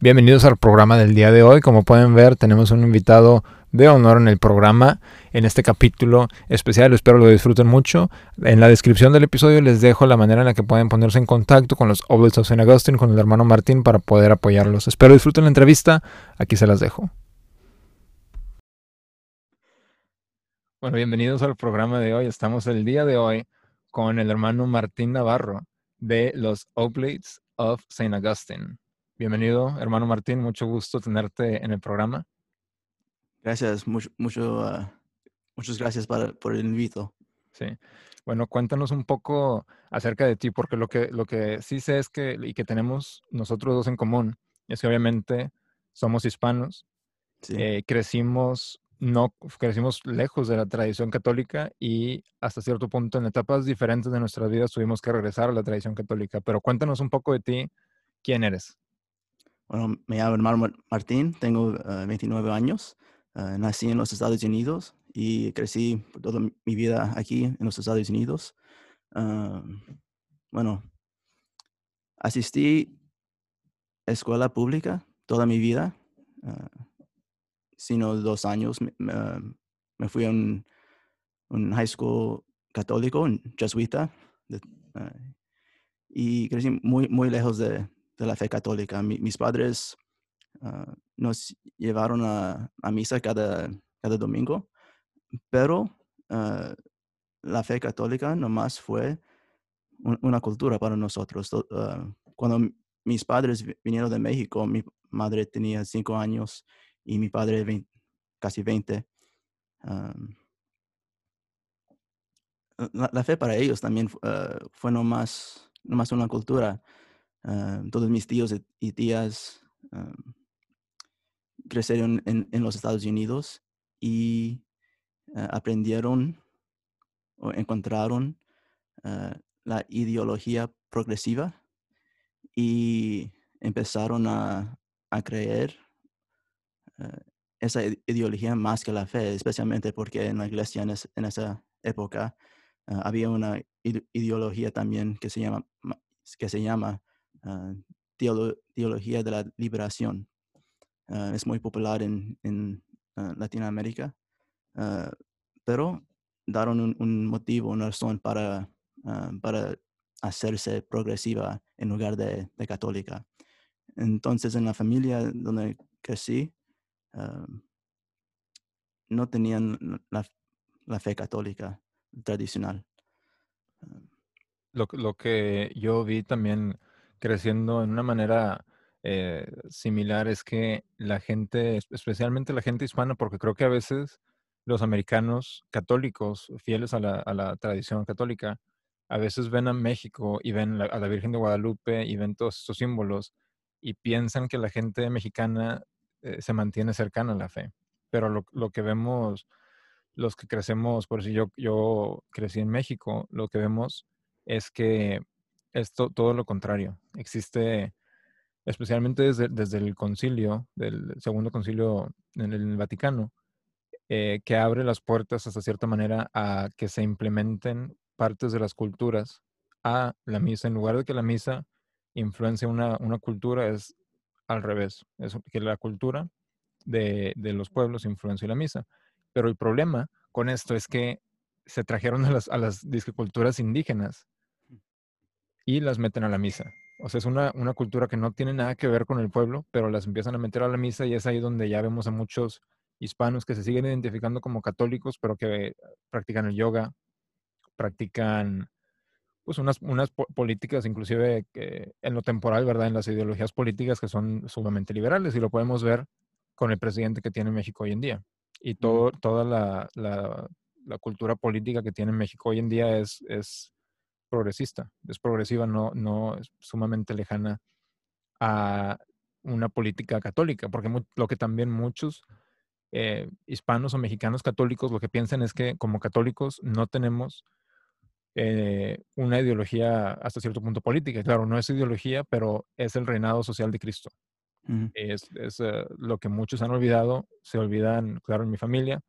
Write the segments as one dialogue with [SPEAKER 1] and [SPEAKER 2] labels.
[SPEAKER 1] Bienvenidos al programa del día de hoy. Como pueden ver, tenemos un invitado de honor en el programa, en este capítulo especial. Espero lo disfruten mucho. En la descripción del episodio les dejo la manera en la que pueden ponerse en contacto con los Oblates of St. Augustine, con el hermano Martín, para poder apoyarlos. Espero disfruten la entrevista. Aquí se las dejo. Bueno, bienvenidos al programa de hoy. Estamos el día de hoy con el hermano Martín Navarro de los Oblates of St. Augustine. Bienvenido, hermano Martín. Mucho gusto tenerte en el programa.
[SPEAKER 2] Gracias, mucho, mucho uh, muchas gracias por el invito.
[SPEAKER 1] Sí. Bueno, cuéntanos un poco acerca de ti, porque lo que, lo que sí sé es que, y que tenemos nosotros dos en común, es que obviamente somos hispanos, sí. eh, crecimos, no, crecimos lejos de la tradición católica y hasta cierto punto en etapas diferentes de nuestras vidas tuvimos que regresar a la tradición católica. Pero cuéntanos un poco de ti, quién eres.
[SPEAKER 2] Bueno, me llamo hermano Martín, tengo uh, 29 años, uh, nací en los Estados Unidos y crecí toda mi vida aquí en los Estados Unidos. Uh, bueno, asistí a escuela pública toda mi vida, sino dos años. Me, me, fui a un, un, high school católico, un jesuita, y crecí muy, muy lejos de, de la fe católica. Mi, mis padres uh, nos llevaron a, misa cada, cada domingo, pero uh, la fe católica nomás fue un, una cultura para nosotros. Uh, cuando mis padres vinieron de México, mi madre tenía cinco años y mi padre 20, casi 20. Um, la, la, fe para ellos también fue nomás, nomás una cultura. Uh, todos mis tíos y tías uh, crecieron en, los Estados Unidos y uh, aprendieron o encontraron la ideología progresiva y empezaron a, a creer esa ideología más que la fe, especialmente porque en la iglesia en, en esa época había una ideología también que se llama, que se llama teolo teología de la liberación. Uh, es muy popular en, en uh, Latinoamérica, pero daron un, motivo, una razón para, para hacerse progresiva en lugar de, de, católica. Entonces, en la familia donde crecí, no tenían la, la, fe católica tradicional.
[SPEAKER 1] Lo, lo que yo vi también creciendo en una manera eh, similar es que la gente, especialmente la gente hispana, porque creo que a veces los americanos católicos, fieles a la, tradición católica, a veces ven a México y ven a la Virgen de Guadalupe y ven todos estos símbolos y piensan que la gente mexicana eh, se mantiene cercana a la fe. Pero lo, lo, que vemos, los que crecemos, por si yo, yo crecí en México, lo que vemos es que es todo lo contrario. Existe, especialmente desde, desde, el concilio, del segundo concilio en el Vaticano, eh, que abre las puertas hasta cierta manera a que se implementen partes de las culturas a la misa. En lugar de que la misa influencie una, una cultura, es al revés. Es que la cultura de, de los pueblos influencia la misa. Pero el problema con esto es que se trajeron a las, a las culturas indígenas y las meten a la misa. O sea, es una, una, cultura que no tiene nada que ver con el pueblo, pero las empiezan a meter a la misa y es ahí donde ya vemos a muchos hispanos que se siguen identificando como católicos, pero que practican el yoga, practican pues unas, unas políticas, inclusive que en lo temporal, ¿verdad? En las ideologías políticas que son sumamente liberales y lo podemos ver con el presidente que tiene México hoy en día. Y todo, toda la, la, la cultura política que tiene México hoy en día es, es progresista, es progresiva, no, no es sumamente lejana a una política católica, porque lo que también muchos eh, hispanos o mexicanos católicos lo que piensan es que como católicos no tenemos eh, una ideología hasta cierto punto política. Claro, no es ideología, pero es el reinado social de Cristo. Uh Es, es uh, lo que muchos han olvidado, se olvidan, claro, en mi familia,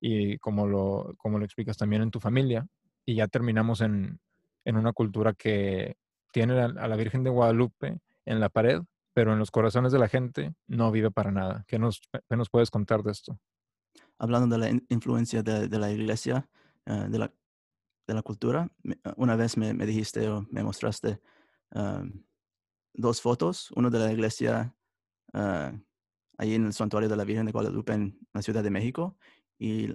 [SPEAKER 1] y como lo, como lo explicas también en tu familia, y ya terminamos en, en una cultura que tiene a la Virgen de Guadalupe en la pared pero en los corazones de la gente no vive para nada. ¿Qué nos, qué nos puedes contar de esto?
[SPEAKER 2] Hablando de la in- influencia de, de la iglesia, eh, de, la, de la cultura, uh, una vez me, me dijiste o me mostraste um, dos fotos, uno de la iglesia ahí en el santuario de la Virgen de Guadalupe en la Ciudad de México y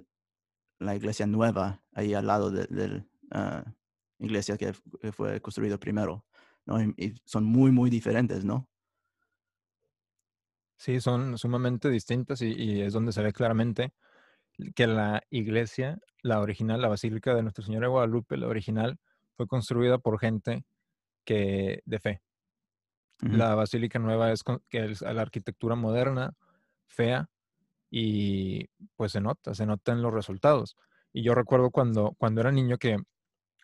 [SPEAKER 2] la iglesia nueva ahí al lado de la iglesia que, que fue construido primero. ¿no? Y, son muy, muy diferentes, ¿no?
[SPEAKER 1] Sí, son sumamente distintas y, y es donde se ve claramente que la iglesia, la original, la Basílica de Nuestra Señora de Guadalupe, la original, fue construida por gente que de fe. La Basílica Nueva es, que es la arquitectura moderna, fea, y pues se nota, se nota en los resultados. Y yo recuerdo cuando, cuando era niño que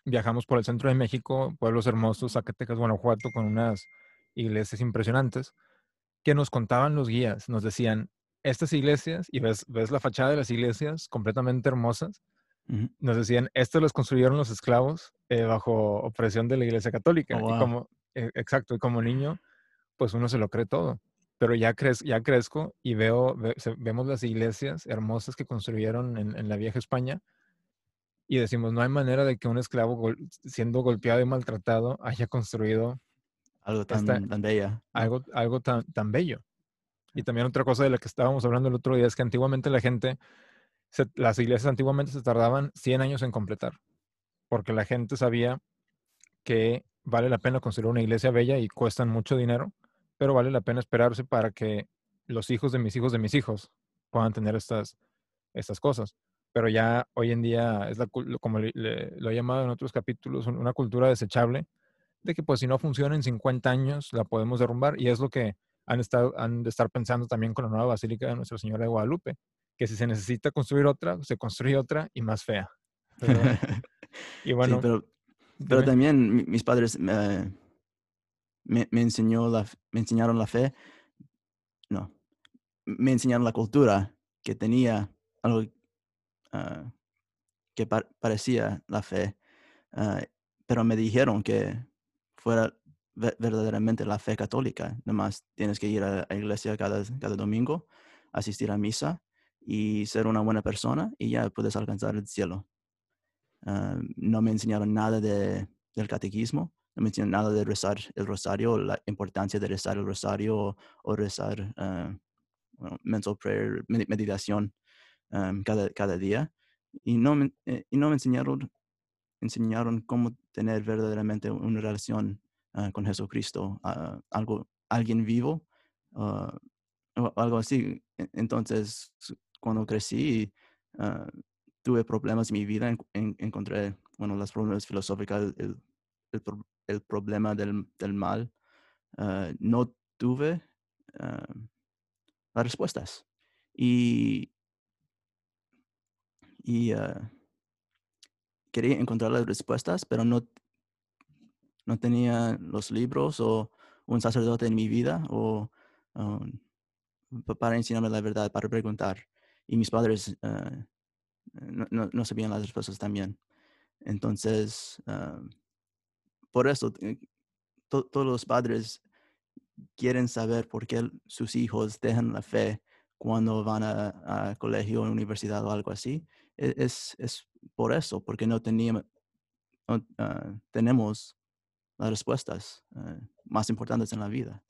[SPEAKER 1] viajamos por el centro de México, pueblos hermosos, Zacatecas, Guanajuato, con unas iglesias impresionantes, que nos contaban los guías, nos decían, estas iglesias, y ves, ves la fachada de las iglesias completamente hermosas, nos decían, esto los construyeron los esclavos eh, bajo opresión de la iglesia
[SPEAKER 2] Oh,
[SPEAKER 1] católica. Y
[SPEAKER 2] wow.
[SPEAKER 1] como, eh, exacto, y como niño, pues uno se lo cree todo. Pero ya, crez, ya crezco y veo, ve- vemos las iglesias hermosas que construyeron en, en la vieja España y decimos, no hay manera de que un esclavo gol- siendo golpeado y maltratado haya construido
[SPEAKER 2] Algo
[SPEAKER 1] esta,
[SPEAKER 2] tan, tan bella,
[SPEAKER 1] algo, algo tan, tan bello. Y también otra cosa de la que estábamos hablando el otro día es que antiguamente la gente, se- las iglesias antiguamente se tardaban 100 años en completar, porque la gente sabía que vale la pena construir una iglesia bella y cuestan mucho dinero, pero vale la pena esperarse para que los hijos de mis hijos de mis hijos puedan tener estas, estas cosas. Pero ya hoy en día es la, como le- le- lo he llamado en otros capítulos, un- una cultura desechable de que pues si no funciona en 50 años la podemos derrumbar y es lo que han, estado, han de estar pensando también con la nueva Basílica de Nuestra Señora de Guadalupe, que si se necesita construir otra, se construye otra y más fea, ¿verdad? Y
[SPEAKER 2] Sí,
[SPEAKER 1] bueno,
[SPEAKER 2] pero, pero
[SPEAKER 1] dime.
[SPEAKER 2] también mi- mis padres me, me, me enseñó la, me enseñaron la fe, no, me enseñaron la cultura que tenía algo ah, que pa- parecía la fe, ah, pero me dijeron que fuera ve- verdaderamente la fe católica. Nomás tienes que ir a la iglesia cada, cada domingo, asistir a misa y ser una buena persona y ya puedes alcanzar el cielo. Ah, no me enseñaron nada de, del catequismo, no me enseñaron nada de rezar el rosario, la importancia de rezar el rosario o, rezar mental prayer, medi- meditación um, cada, cada día. Y no me, eh, y no me enseñaron, enseñaron cómo tener verdaderamente una relación ah, con Jesucristo, ah, algo, alguien vivo, ah, o algo así. E- Entonces, cuando crecí, tuve problemas en mi vida, en- en- encontré, bueno, los problemas filosóficos, el, el, el problema del, del mal. no tuve las respuestas. Y, y ah, quería encontrar las respuestas, pero no, no tenía los libros o un sacerdote en mi vida o pa- para enseñarme la verdad, para preguntar. Y mis padres ah, no, no- sabían las respuestas también. Entonces, ah, por eso, eh, to- todos los padres quieren saber por qué sus hijos dejan la fe cuando van a, a colegio universidad o algo así. E- Es, es por eso, porque no, teníamos, no ah, tenemos las respuestas ah, más importantes en la vida.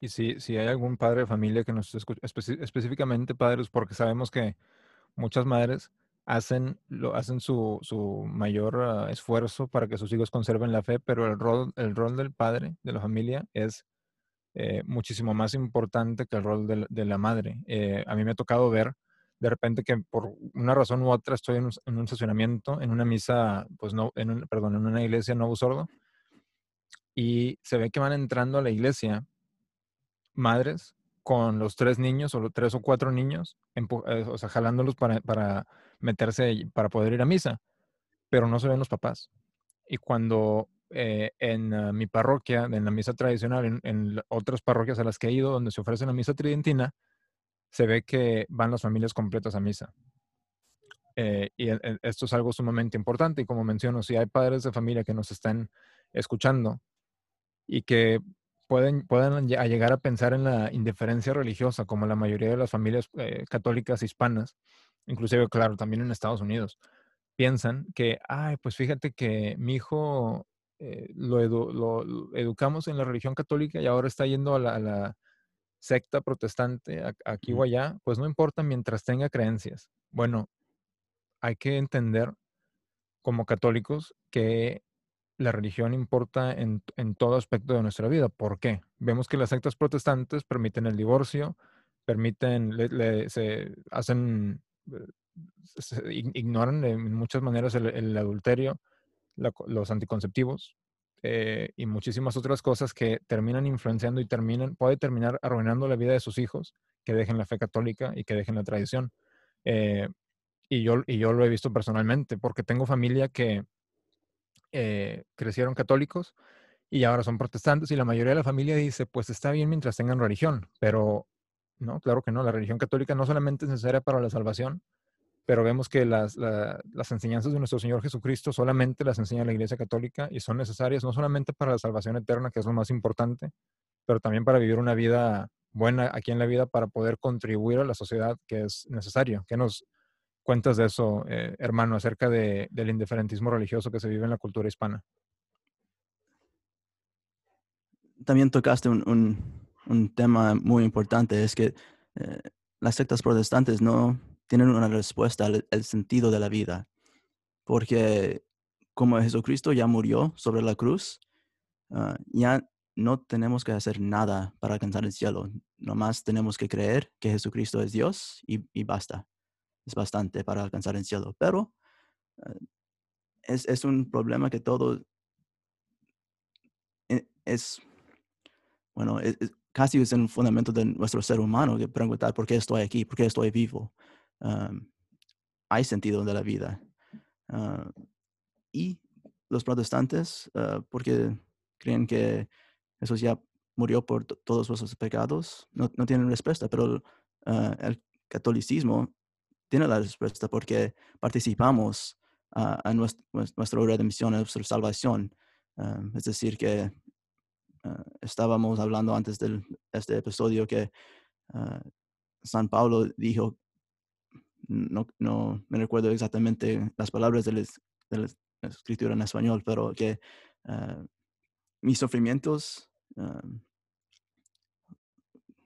[SPEAKER 1] Y si, si hay algún padre de familia que nos escucha, específicamente padres, porque sabemos que muchas madres hacen, lo, hacen su, su mayor ah, esfuerzo para que sus hijos conserven la fe, pero el rol, el rol del padre, de la familia, es eh, muchísimo más importante que el rol de, la- de la madre. Eh, a mí me ha tocado ver de repente que por una razón u otra estoy en un, en un estacionamiento, en una misa, pues no, en un, perdón, en una iglesia nuevo sordo, y se ve que van entrando a la iglesia madres con los tres niños o los tres o cuatro niños, eh, o sea, jalándolos para, para meterse, para poder ir a misa, pero no se ven los papás. Y cuando eh, en ah, mi parroquia, en la misa tradicional, en, en otras parroquias a las que he ido, donde se ofrece la misa tridentina, se ve que van las familias completas a misa. Eh, y e- e- esto es algo sumamente importante. Y como menciono, si hay padres de familia que nos están escuchando y que pueden, pueden llegar a pensar en la indiferencia religiosa, como la mayoría de las familias eh, católicas hispanas, inclusive, claro, también en Estados Unidos, piensan que, ay, pues fíjate que mi hijo eh, lo, educamos en la religión católica y ahora está yendo a la, secta protestante aquí o allá, pues no importa mientras tenga creencias. Bueno, hay que entender como católicos que la religión importa en, todo aspecto de nuestra vida. ¿Por qué? Vemos que las sectas protestantes permiten el divorcio, permiten, se hacen, eh, ignoran en muchas maneras el, adulterio, los anticonceptivos eh, y muchísimas otras cosas que terminan influenciando y terminan, puede terminar arruinando la vida de sus hijos que dejen la fe católica y que dejen la tradición. Eh, y, yo, y yo lo he visto personalmente porque tengo familia que eh, crecieron católicos y ahora son protestantes y la mayoría de la familia dice, pues está bien mientras tengan religión, pero no, claro que no, la religión católica no solamente es necesaria para la salvación, pero vemos que las, las enseñanzas de nuestro Señor Jesucristo solamente las enseña la Iglesia Católica y son necesarias no solamente para la salvación eterna, que es lo más importante, pero también para vivir una vida buena aquí en la vida, para poder contribuir a la sociedad que es necesario, que nos cuentas de eso, eh, hermano, acerca de, del indiferentismo religioso que se vive en la cultura hispana?
[SPEAKER 2] También tocaste un, un, tema muy importante, es que eh, las sectas protestantes no tienen una respuesta al, sentido de la vida, porque como Jesucristo ya murió sobre la cruz, ah, ya no tenemos que hacer nada para alcanzar el cielo, nomás tenemos que creer que Jesucristo es Dios y, y basta es bastante para alcanzar el cielo, pero eh, es, un problema que todo e, es, bueno, casi es un fundamento de nuestro ser humano que preguntar por qué estoy aquí, por qué estoy vivo. Hay sentido de la vida. Ah, y los protestantes, ah, porque creen que Jesús ya murió por todos nuestros pecados, no, tienen respuesta, pero ah, el catolicismo tiene la respuesta porque participamos a nuestra redención, a nuestra salvación. es decir, que ah, estábamos hablando antes de este episodio que ah, San Pablo dijo, no, no me recuerdo exactamente las palabras de la, escritura en español, pero que ah, mis sufrimientos,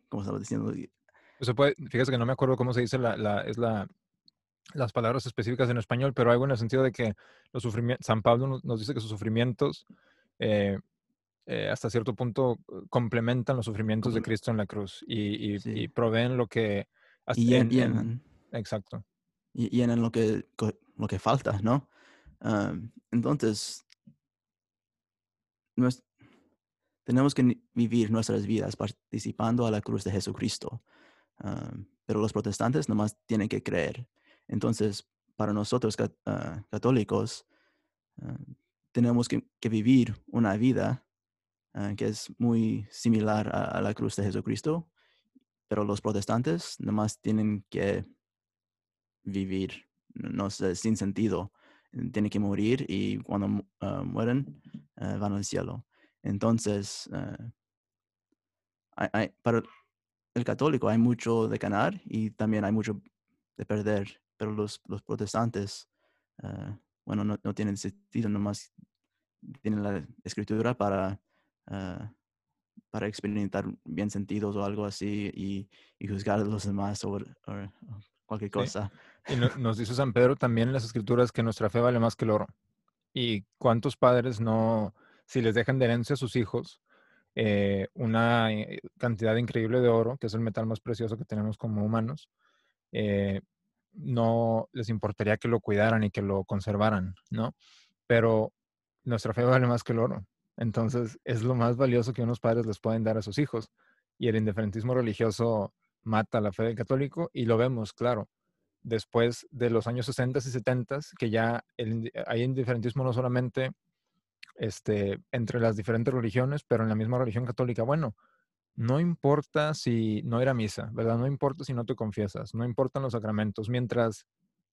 [SPEAKER 2] ¿cómo estaba diciendo?
[SPEAKER 1] Eso puede, fíjese que no me acuerdo cómo se dice la, es la, las palabras específicas en español, pero algo en el sentido de que los sufrimientos, San Pablo nos, dice que sus sufrimientos eh, eh, hasta cierto punto eh, complementan los sufrimientos de Cristo en la cruz y, proveen lo que...
[SPEAKER 2] y en,
[SPEAKER 1] exacto.
[SPEAKER 2] Y, en lo que, lo que falta, ¿no? entonces, tenemos que vivir nuestras vidas participando a la cruz de Jesucristo pero los protestantes nomás tienen que creer. Entonces, para nosotros ah, católicos, ah, tenemos que, vivir una vida ah, que es muy similar a, la cruz de Jesucristo, pero los protestantes nomás tienen que vivir, no sé, sin sentido. Tienen que morir y cuando mueren van al cielo. Entonces, para, el católico hay mucho de ganar y también hay mucho de perder, pero los, los protestantes, bueno, no, no, tienen sentido, nomás tienen la escritura para, para experimentar bien sentidos o algo así y, y juzgar a los demás o, cualquier cosa.
[SPEAKER 1] Y nos dice San Pedro también en las escrituras que nuestra fe vale más que el oro. ¿Y cuántos padres no, si les dejan de herencia a sus hijos, eh, una eh, cantidad increíble de oro, que es el metal más precioso que tenemos como humanos, eh, no les importaría que lo cuidaran y que lo conservaran, ¿no? Pero nuestra fe vale más que el oro. Entonces, es lo más valioso que unos padres les pueden dar a sus hijos. Y el indiferentismo religioso mata la fe del católico y lo vemos, claro, después de los años 60 y 70, que ya hay indiferentismo no solamente este, entre las diferentes religiones, pero en la misma religión católica, bueno, no importa si no era misa, ¿verdad? No importa si no te confiesas, no importan los sacramentos, mientras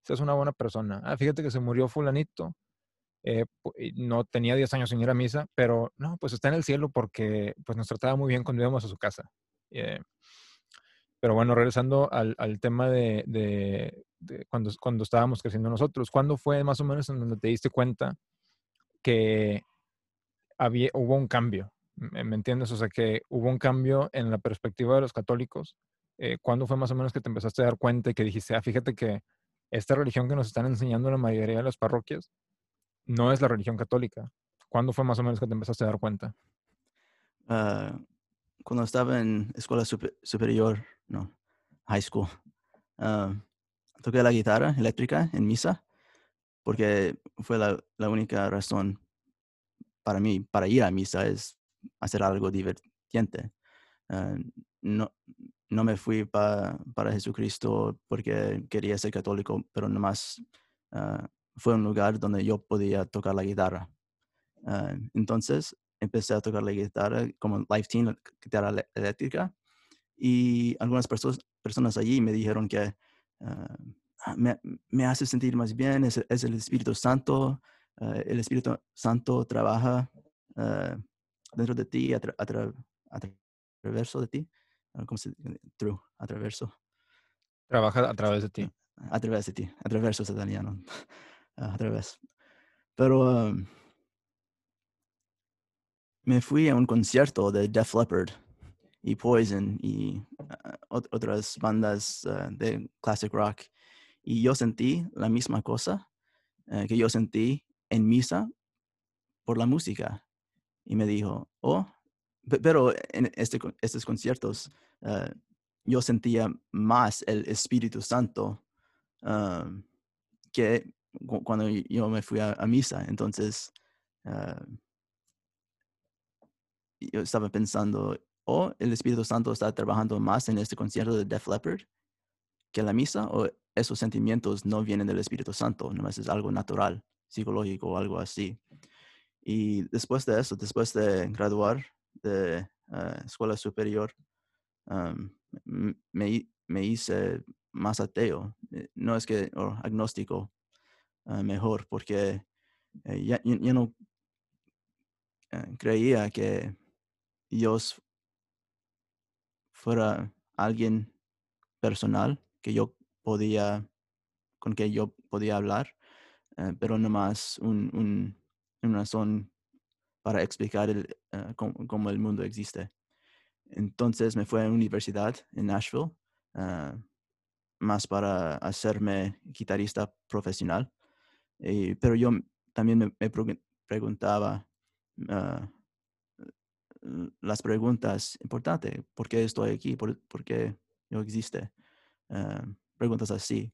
[SPEAKER 1] seas una buena persona. Ah, fíjate que se murió fulanito, eh, no tenía 10 años sin ir a misa, pero no, pues está en el cielo porque pues nos trataba muy bien cuando íbamos a su casa. Eh, pero bueno, regresando al, al tema de, de- cuando, cuando estábamos creciendo nosotros, ¿cuándo fue más o menos en donde te diste cuenta que había, hubo un cambio? ¿Me, entiendes? O sea, que hubo un cambio en la perspectiva de los católicos. Eh, ¿Cuándo fue más o menos que te empezaste a dar cuenta y que dijiste, ah, fíjate que esta religión que nos están enseñando en la mayoría de las parroquias no es la religión católica? ¿Cuándo fue más o menos que te empezaste a dar cuenta?
[SPEAKER 2] Ah, cuando estaba en escuela supe- superior, no, high school, ah, toqué la guitarra eléctrica en misa porque fue la, la única razón para mí para ir a misa es hacer algo divertiente. Ah, no, no me fui pa- para Jesucristo porque quería ser católico, pero nomás ah, fue un lugar donde yo podía tocar la guitarra. Entonces empecé a tocar la guitarra como live team, guitarra elé- eléctrica, y algunas perso- personas allí me dijeron que "Ah, me, me hace sentir más bien, es, es el Espíritu Santo, ah, el Espíritu Santo trabaja ah, dentro de ti, a, tra- a tra- a tra- traverso de ti, ah, ¿cómo se dice? Through, a traverso,
[SPEAKER 1] Trabaja a través de ti.
[SPEAKER 2] a través de ti, a traverso es italiano, a través. Pero am, me fui a un concierto de Def Leppard y Poison y ah, ot- otras bandas ah, de classic rock. Y yo sentí la misma cosa eh, que yo sentí en misa por la música. Y me dijo, oh, pe- pero en este, estos conciertos ah, yo sentía más el Espíritu Santo que cu- cuando yo me fui a, misa. Entonces, yo estaba pensando, o el Espíritu Santo está trabajando más en este concierto de Def Leppard que la misa, o esos sentimientos no vienen del Espíritu Santo, nomás es algo natural, psicológico o algo así. Y después de eso, después de graduar de ah, escuela superior, me, hi- me hice más ateo. Eh, No es que, agnóstico, ah, mejor, porque eh, ya, no eh, creía que Dios fuera alguien personal que yo podía, con que yo podía hablar, eh, pero nomás un, un, una razón para explicar el, eh, cómo, el mundo existe. Entonces me fui a la universidad en Nashville, ah, más para hacerme guitarrista profesional. Pero yo también me, me pregun- preguntaba las preguntas importantes, ¿por qué estoy aquí? ¿Por, qué yo existe? Ah, preguntas así.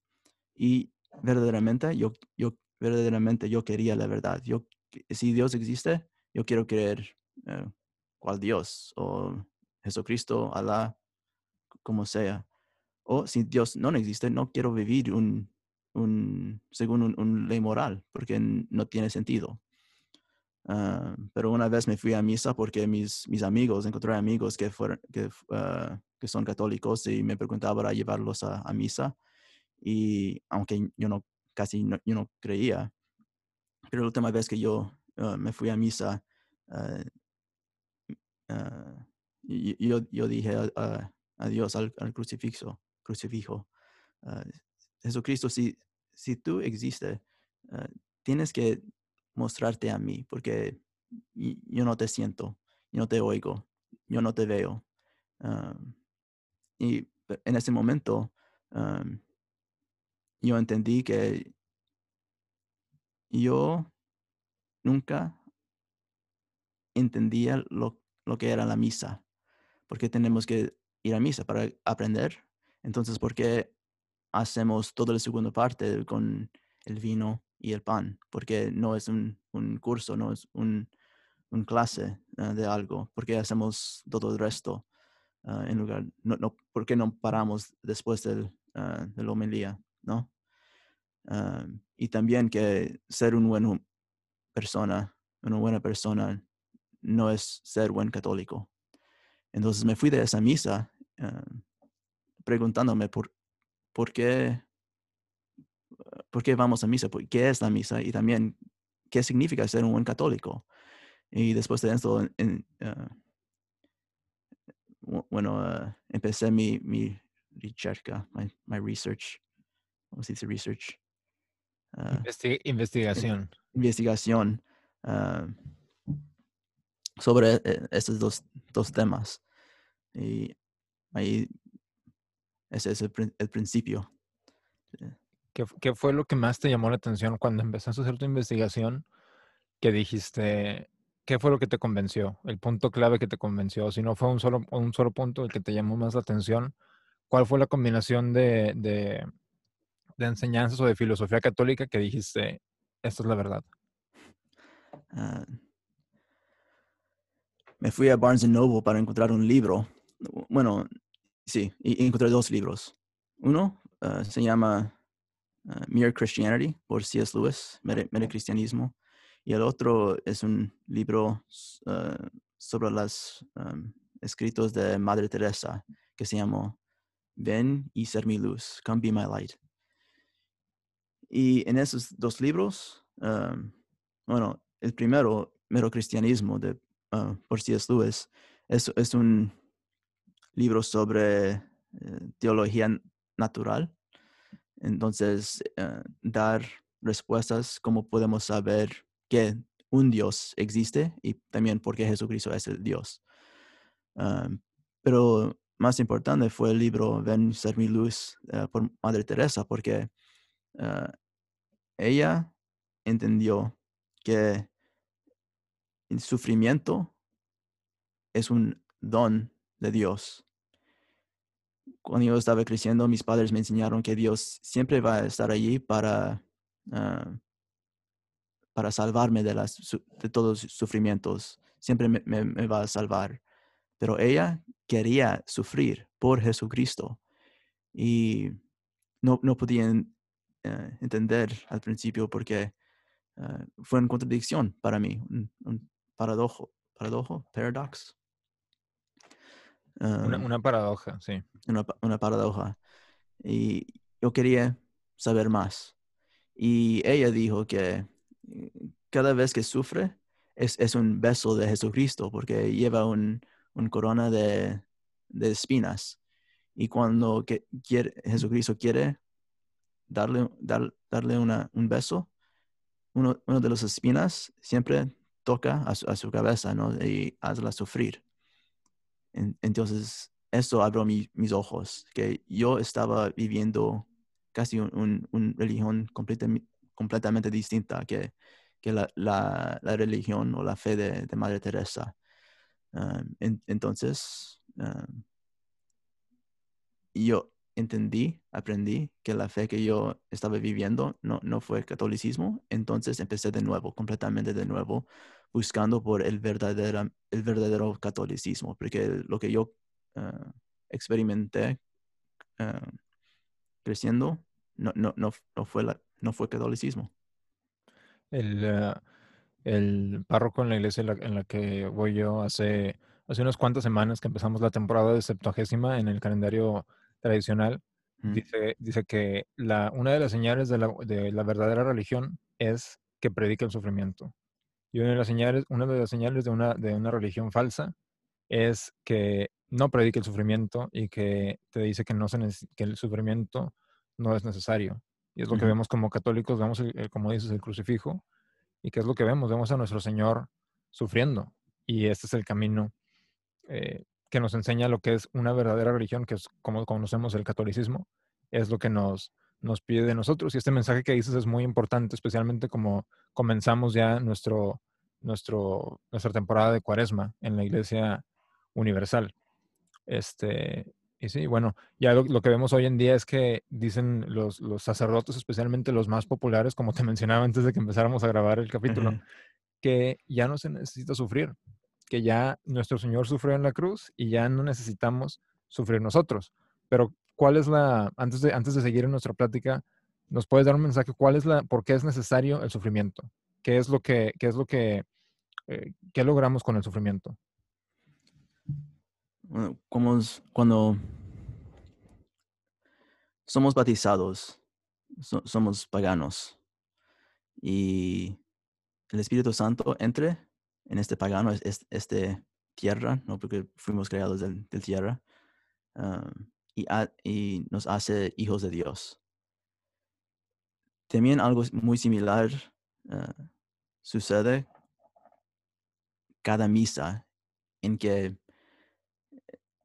[SPEAKER 2] Y verdaderamente yo, yo, verdaderamente yo quería la verdad. Yo, si Dios existe, yo quiero creer eh, cuál Dios o Jesucristo, Alá, como sea. O si Dios no existe, no quiero vivir un, un según un, un ley moral, porque no tiene sentido. Ah, pero una vez me fui a misa porque mis, mis amigos, encontré amigos que, fueron, que, ah, que son católicos y me preguntaba para llevarlos a, a misa. Y aunque yo no, casi no, yo no creía, pero la última vez que yo ah, me fui a misa, yo, yo dije a, a- a Dios, al, al crucifijo, crucifijo, Jesucristo, si, si tú existes, tienes que mostrarte a mí, porque yo no te siento, yo no te oigo, yo no te veo. y en ese momento yo entendí que yo nunca entendía lo, lo que era la misa, porque tenemos que ir a misa para aprender. Entonces, ¿por qué hacemos toda la segunda parte con el vino y el pan? Porque no es un, un curso, no es un, un clase ah, de algo. ¿Por qué hacemos todo el resto? ah, en lugar, no, no, ¿por qué no paramos después del, ah, de la homilía? ¿no? Y también que ser una buena persona, una buena persona, no es ser buen católico. Entonces me fui de esa misa preguntándome por, por qué, por qué vamos a misa, por qué es la misa y también qué significa ser un buen católico. Y después de esto, en- en, ah, bu- bueno, ah, empecé mi, mi recerca, my, my research, ¿cómo se dice research? Ah,
[SPEAKER 1] Investi- investigación.
[SPEAKER 2] investigación sobre eh, estos dos, dos temas. Y ahí ese es el, el principio.
[SPEAKER 1] ¿Qué, qué fue lo que más te llamó la atención cuando empezaste a hacer tu investigación? Que dijiste, ¿qué fue lo que te convenció? El punto clave que te convenció. Si no fue un solo, un solo punto el que te llamó más la atención, ¿cuál fue la combinación de, de, de enseñanzas o de filosofía católica que dijiste, esta es la verdad?
[SPEAKER 2] Ah, me fui a Barnes Noble para encontrar un libro. Bueno, sí, y encontré dos libros. Uno ah, se llama ah, Mere Christianity por C.S. Lewis, Mere, Mere Cristianismo. Y el otro es un libro ah, sobre los escritos de Madre Teresa que se llamó Ven y ser mi luz, Come be my light. Y en esos dos libros, um, bueno, el primero, Mero Cristianismo, de, ah, por C.S. Lewis, es, es un libro sobre eh, teología natural. Entonces, eh, dar respuestas cómo podemos saber que un Dios existe y también por qué Jesucristo es el Dios. Um, pero más importante fue el libro Ven ser mi luz eh, por Madre Teresa, porque ah, ella entendió que el sufrimiento es un don de Dios. Cuando yo estaba creciendo, mis padres me enseñaron que Dios siempre va a estar allí para, ah, para salvarme de, las, de todos los sufrimientos. Siempre me, va a salvar. Pero ella quería sufrir por Jesucristo y no, no podía eh, entender al principio porque ah, fue una contradicción para mí, un paradojo, paradojo, paradox.
[SPEAKER 1] Una,
[SPEAKER 2] Um,
[SPEAKER 1] una paradoja, sí.
[SPEAKER 2] una, pa- una paradoja. Y yo quería saber más. Y ella dijo que eh, cada vez que sufre es, es un beso de Jesucristo porque lleva un, un corona de, de espinas. Y cuando que quiere, Jesucristo quiere darle, dar- darle una, un beso, uno, uno de las espinas siempre toca a su, a su cabeza ¿no? y hazla sufrir. En- entonces, eso abrió mi- mis ojos, que yo estaba viviendo casi un, un- un religión completamente, completamente distinta que, que la, la- la religión o la fe de, de Madre Teresa. Um, en- entonces, um, yo entendí, aprendí que la fe que yo estaba viviendo no, no fue catolicismo, entonces empecé de nuevo, completamente de nuevo, buscando por el verdadero, el verdadero catolicismo, porque lo que yo ah, experimenté ah, creciendo no, no, no, no, fue la, no fue catolicismo.
[SPEAKER 1] El, eh, el párroco en la iglesia en la, en la que voy yo hace, hace unas cuantas semanas que empezamos la temporada de Septuagésima en el calendario tradicional,
[SPEAKER 2] Mm,
[SPEAKER 1] dice, dice que la, una de las señales de la, de la verdadera religión es que predica el sufrimiento. Y una de las señales, una de las señales de una, de una religión falsa es que no predica el sufrimiento y que te dice que, no se que el sufrimiento no es necesario. Y es lo que
[SPEAKER 2] ujú,
[SPEAKER 1] vemos como católicos, vemos, el- el- como dices, el crucifijo. ¿Y qué es lo que vemos? Vemos a nuestro Señor sufriendo. Y este es el camino eh, que nos enseña lo que es una verdadera religión, que es como conocemos el catolicismo, es lo que nos, nos pide de nosotros. Y este mensaje que dices es muy importante, especialmente como comenzamos ya nuestro, nuestro, nuestra temporada de cuaresma en la Iglesia Universal. Este, y sí, bueno, ya lo, lo que vemos hoy en día es que dicen los, los sacerdotes, especialmente los más populares, como te mencionaba antes de que empezáramos a grabar el capítulo, que ya no se necesita sufrir, que ya nuestro Señor sufrió en la cruz y ya no necesitamos sufrir nosotros. Pero, ¿cuál es la, antes de, antes de seguir en nuestra plática, nos puedes dar un mensaje, cuál es la, por qué es necesario el sufrimiento? ¿Qué es lo que, qué es lo que, eh, qué logramos con el sufrimiento?
[SPEAKER 2] Cuando somos bautizados, so- somos paganos y el Espíritu Santo entre en este pagano, es, es- este tierra, ¿no? Porque fuimos creados del, tierra, ah, y nos hace hijos de Dios. También algo muy similar ah, sucede cada misa en que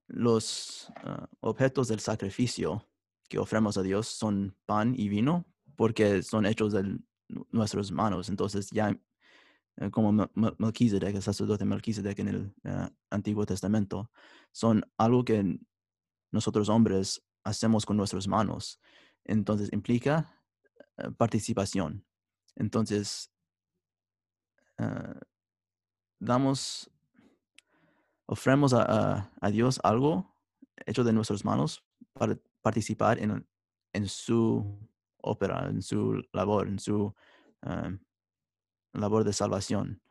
[SPEAKER 2] los ah, objetos del sacrificio que ofremos a Dios son pan y vino porque son hechos de nuestras manos. Entonces ya eh, como Mel- Mel- Melquisedec, el sacerdote Melquisedec en el Antiguo Testamento, son algo que nosotros hombres hacemos con nuestras manos. Entonces implica eh, participación. Entonces, ah, damos, ofremos a, a- Dios algo hecho de nuestras manos para participar en, en su ópera, en su labor, en su ah, labor de salvación.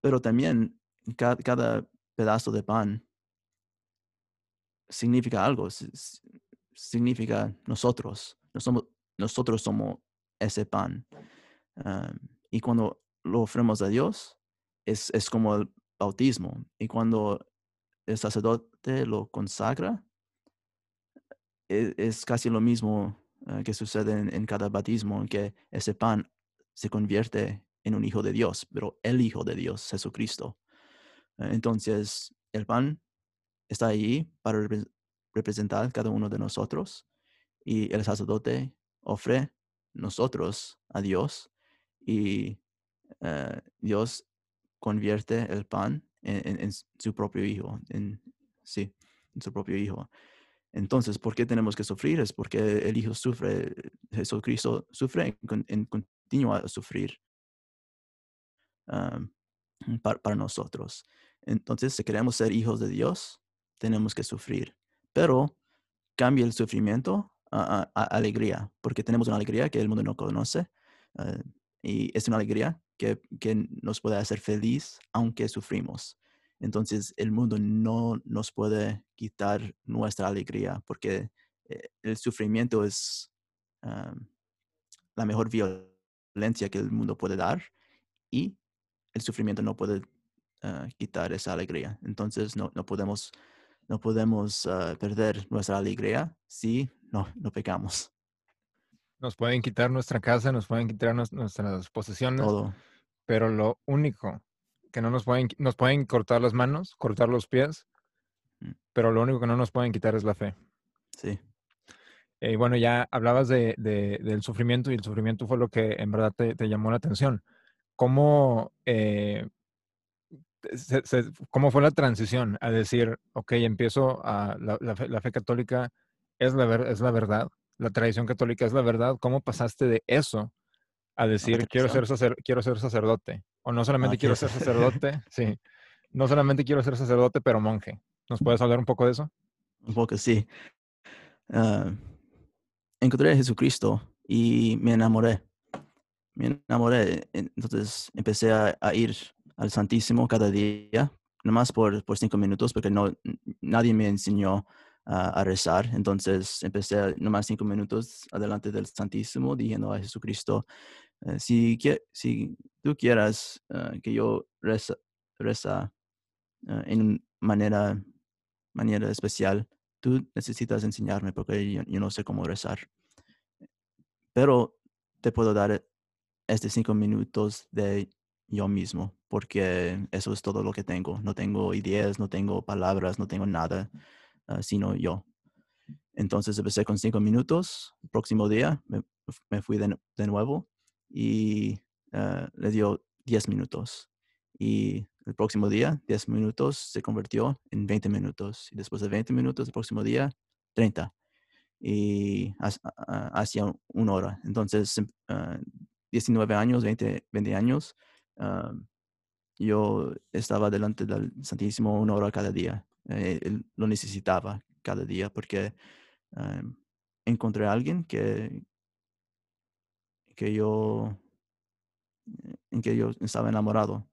[SPEAKER 2] Pero también ca- cada, pedazo de pan significa algo, si- si- significa nosotros. No somos- nosotros somos ese pan. Ah, y cuando lo ofremos a Dios, es, es como el bautismo. Y cuando el sacerdote lo consagra, e- es, casi lo mismo ah, que sucede en, cada bautismo, que ese pan se convierte en un hijo de Dios, pero el hijo de Dios, Jesucristo. Entonces, el pan está ahí para repre- representar cada uno de nosotros y el sacerdote ofrece nosotros a Dios y eh, Dios convierte el pan en, su propio hijo, en, sí, en su propio hijo. Entonces, ¿por qué tenemos que sufrir? Es porque el hijo sufre, Jesucristo sufre, en, en continúa a sufrir para, para nosotros. Entonces, si queremos ser hijos de Dios, tenemos que sufrir. Pero cambia el sufrimiento alegría, porque tenemos una alegría que el mundo no conoce. eh, y es una alegría que, que nos puede hacer feliz aunque sufrimos. Entonces, el mundo no nos puede quitar nuestra alegría, porque eh, el sufrimiento es um, la mejor violencia que el mundo puede dar y el sufrimiento no puede quitar esa alegría. Entonces no, no podemos, no podemos ah, perder nuestra alegría si no, no pecamos.
[SPEAKER 1] Nos pueden quitar nuestra casa, nos pueden quitar nues- nuestras posesiones,
[SPEAKER 2] Todo.
[SPEAKER 1] pero lo único que no nos pueden, nos pueden cortar las manos, cortar los pies,
[SPEAKER 2] Mm.
[SPEAKER 1] pero lo único que no nos pueden quitar es la fe.
[SPEAKER 2] Sí,
[SPEAKER 1] Eh, Y bueno, ya hablabas de, de- del sufrimiento y el sufrimiento fue lo que en verdad te, te llamó la atención. ¿Cómo, eh, se- se- ¿Cómo fue la transición a decir, ok, empiezo a la, la fe, la fe católica es la, ver- es la verdad, la tradición católica es la verdad? ¿Cómo pasaste de eso a decir, quiero ser,
[SPEAKER 2] tradición.
[SPEAKER 1] sacer- quiero ser sacerdote? O no solamente
[SPEAKER 2] Ah,
[SPEAKER 1] quiero
[SPEAKER 2] ¿quieres
[SPEAKER 1] ser sacerdote, sí, no solamente quiero ser sacerdote, pero monje. ¿Nos puedes hablar un poco de eso?
[SPEAKER 2] un poco sí. Ah, encontré a Jesucristo y me enamoré. Me enamoré. en- Entonces empecé a, a ir al Santísimo cada día, nomás por, por cinco minutos, porque no, nadie me enseñó a rezar. Entonces empecé nomás cinco minutos adelante del Santísimo, diciendo a Jesucristo, eh, si, si tú quieras ah, que yo reza, reza ah, en manera, manera especial, tú necesitas enseñarme porque yo, yo no sé cómo rezar. Pero te puedo dar estos cinco minutos de yo mismo, porque eso es todo lo que tengo. No tengo ideas, no tengo palabras, no tengo nada, ah, sino yo. Entonces empecé con cinco minutos. El próximo día me, me fui de, de nuevo y ah, le dio diez minutos. Y el próximo día, diez minutos se convirtió en 20 minutos. Y después de 20 minutos, el próximo día, 30 y hacia una hora. Entonces, em- ah, 19 años, 20, 20 años, yo estaba delante del Santísimo una hora cada día. Eh, lo necesitaba cada día porque encontré a alguien que, que yo, que yo estaba enamorado.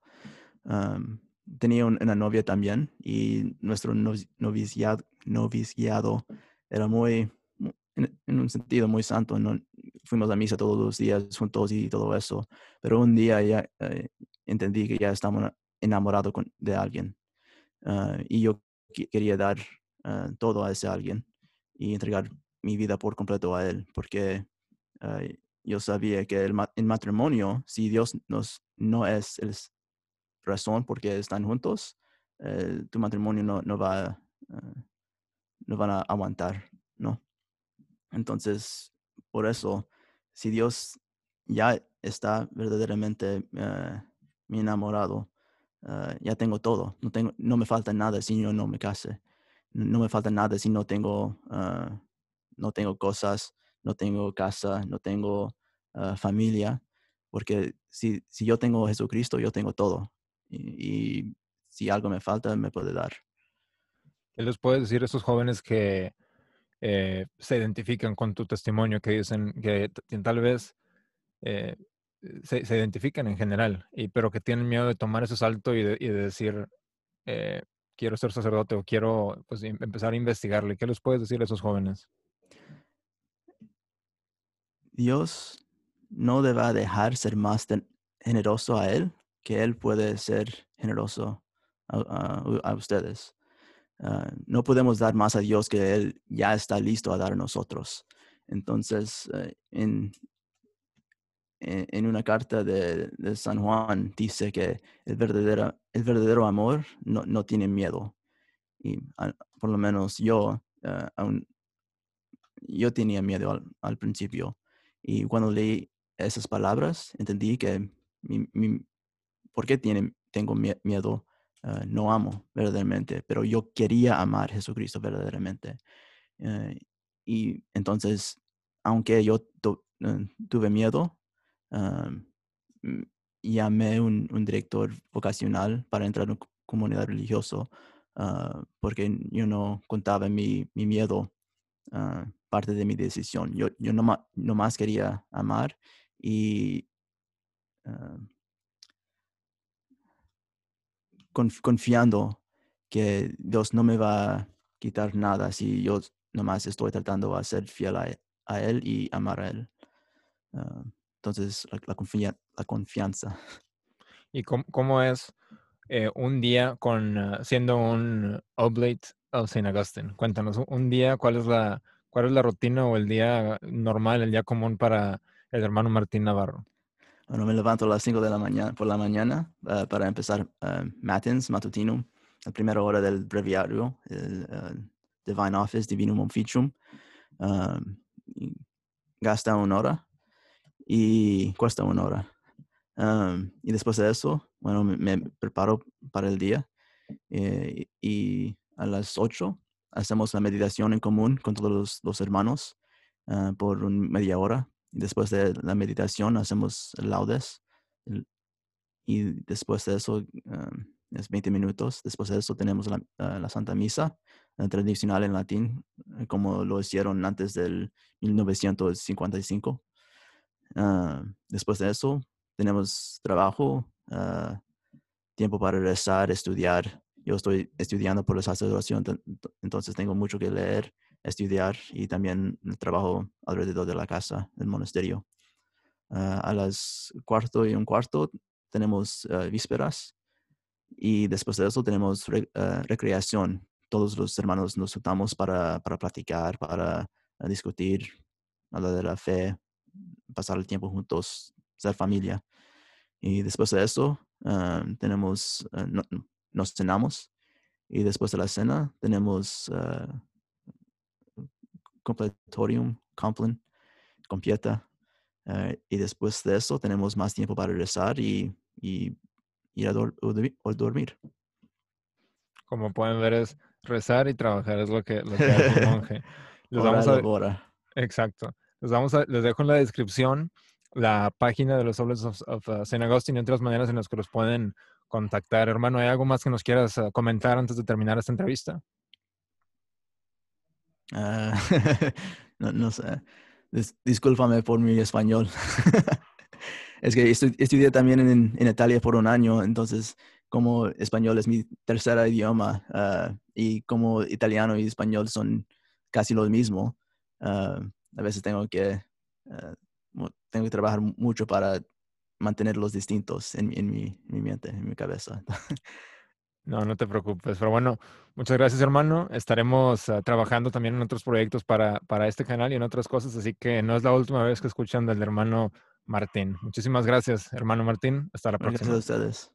[SPEAKER 2] Am, tenía un- una novia también y nuestro novi- noviciado, noviciado era muy, mu- en, un sentido muy santo. No, fuimos a misa todos los días juntos y todo eso, pero un día ya eh, entendí que ya estamos enamorados de alguien ah, y yo quería dar ah, todo a ese alguien y entregar mi vida por completo a él, porque yo sabía que el, matrimonio, si Dios nos, no es la razón por qué están juntos, eh, tu matrimonio no, no va, no van a aguantar, ¿no? Entonces, por eso, si Dios ya está verdaderamente uh, mi enamorado, ah, ya tengo todo, no, tengo, no me falta nada si yo no me case, no me falta nada si no tengo, ah, no tengo cosas, no tengo casa, no tengo familia, porque si, si yo tengo a Jesucristo, yo tengo todo. Y, y si algo me falta, me puede dar.
[SPEAKER 1] ¿Qué les puedes decir a esos jóvenes que eh, se identifican con tu testimonio, que dicen que tal vez eh, se, identifican en general, y, pero que tienen miedo de tomar ese salto y de, decir, eh, quiero ser sacerdote o quiero pues, empezar a investigarle? ¿Qué les puedes decir a esos jóvenes?
[SPEAKER 2] Dios no debe dejar ser más generoso a Él que Él puede ser generoso a ustedes. Ah, no podemos dar más a Dios que Él ya está listo a dar a nosotros. Entonces, eh, en, e, en, una carta de, San Juan dice que el verdadero, el verdadero amor no, no tiene miedo. Y por lo menos yo, ah, yo tenía miedo al, principio. Y cuando leí esas palabras, entendí que mi, ¿por qué tiene, tengo miedo? Ah, no amo verdaderamente, pero yo quería amar a Jesucristo verdaderamente. Eh, y entonces, aunque yo eh, tuve miedo, ah, llamé un, un director vocacional para entrar en una comunidad religiosa ah, porque yo no contaba mi, mi miedo parte de mi decisión. Yo, yo no, más quería amar y confiando que Dios no me va a quitar nada si yo nomás estoy tratando de ser fiel a, Él y amar a Él. Ah, entonces, la, confianza.
[SPEAKER 1] ¿Y cómo, es eh, un día con ah, siendo un oblate of St. Augustine? Cuéntanos, un día, ¿cuál es la, cuál es la rutina o el día normal, el día común para el hermano Martín Navarro?
[SPEAKER 2] Bueno, me levanto a las 5 de la mañana, por la mañana ah, para empezar uh, matins, matutino, la primera hora del breviario, el Divine Office, Divinum Officium. gasta una hora y cuesta una hora. y después de eso, bueno, me, preparo para el día eh, y a las 8 hacemos la meditación en común con todos los, hermanos por media hora Después de la meditación hacemos laudes. Y después de eso es 20 minutos. Después de eso tenemos la, ah, Santa Misa tradicional en latín, eh, como lo hicieron antes del 1955. Ah, después de eso tenemos trabajo, ah, tiempo para rezar, estudiar. Yo estoy estudiando por la sacerdocio, entonces tengo mucho que leer estudiar y también el trabajo alrededor de la casa, del monasterio. Ah, a las cuarto y un cuarto tenemos ah, vísperas y después de eso tenemos ah, recreación. Todos los hermanos nos juntamos para, para platicar, para discutir, hablar de la fe, pasar el tiempo juntos, ser familia. Y después de eso tenemos, nos cenamos y después de la cena tenemos completorium, Compline, completa. Eh, y después de eso tenemos más tiempo para rezar y, y ir a dormir.
[SPEAKER 1] Como pueden ver es rezar y trabajar es lo que, lo que hace el monje.
[SPEAKER 2] Les vamos a,
[SPEAKER 1] Exacto. Les, vamos a, les dejo en la descripción la página de los Oblates of, of uh, St. Augustine y otras maneras en las que los pueden contactar. Hermano, ¿hay algo más que nos quieras uh, comentar antes de terminar esta entrevista?
[SPEAKER 2] Ah, no, sé. discúlpame por mi español. es que estudié también en, en, Italia por un año, entonces como español es mi tercer idioma ah, y como italiano y español son casi lo mismo, ah, a veces tengo que tengo que trabajar mucho para mantenerlos distintos en, en, mi, mi mente, en mi cabeza.
[SPEAKER 1] No, no te preocupes. Pero bueno, muchas gracias, hermano. Estaremos uh, trabajando también en otros proyectos para, para este canal y en otras cosas, así que no es la última vez que escuchan del hermano Martín. Muchísimas gracias, hermano Martín. Hasta la próxima.
[SPEAKER 2] Gracias a ustedes.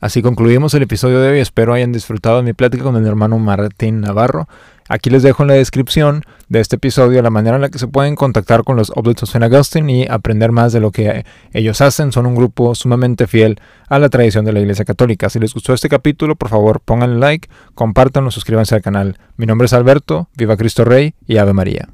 [SPEAKER 1] Así concluimos el episodio de hoy. Espero hayan disfrutado de mi plática con el hermano Martín Navarro. Aquí les dejo en la descripción de este episodio la manera en la que se pueden contactar con los Oblates of St. Augustine y aprender más de lo que ellos hacen. Son un grupo sumamente fiel a la tradición de la Iglesia Católica. Si les gustó este capítulo, por favor pónganle like, compártanlo, suscríbanse al canal. Mi nombre es Alberto, viva Cristo Rey y Ave María.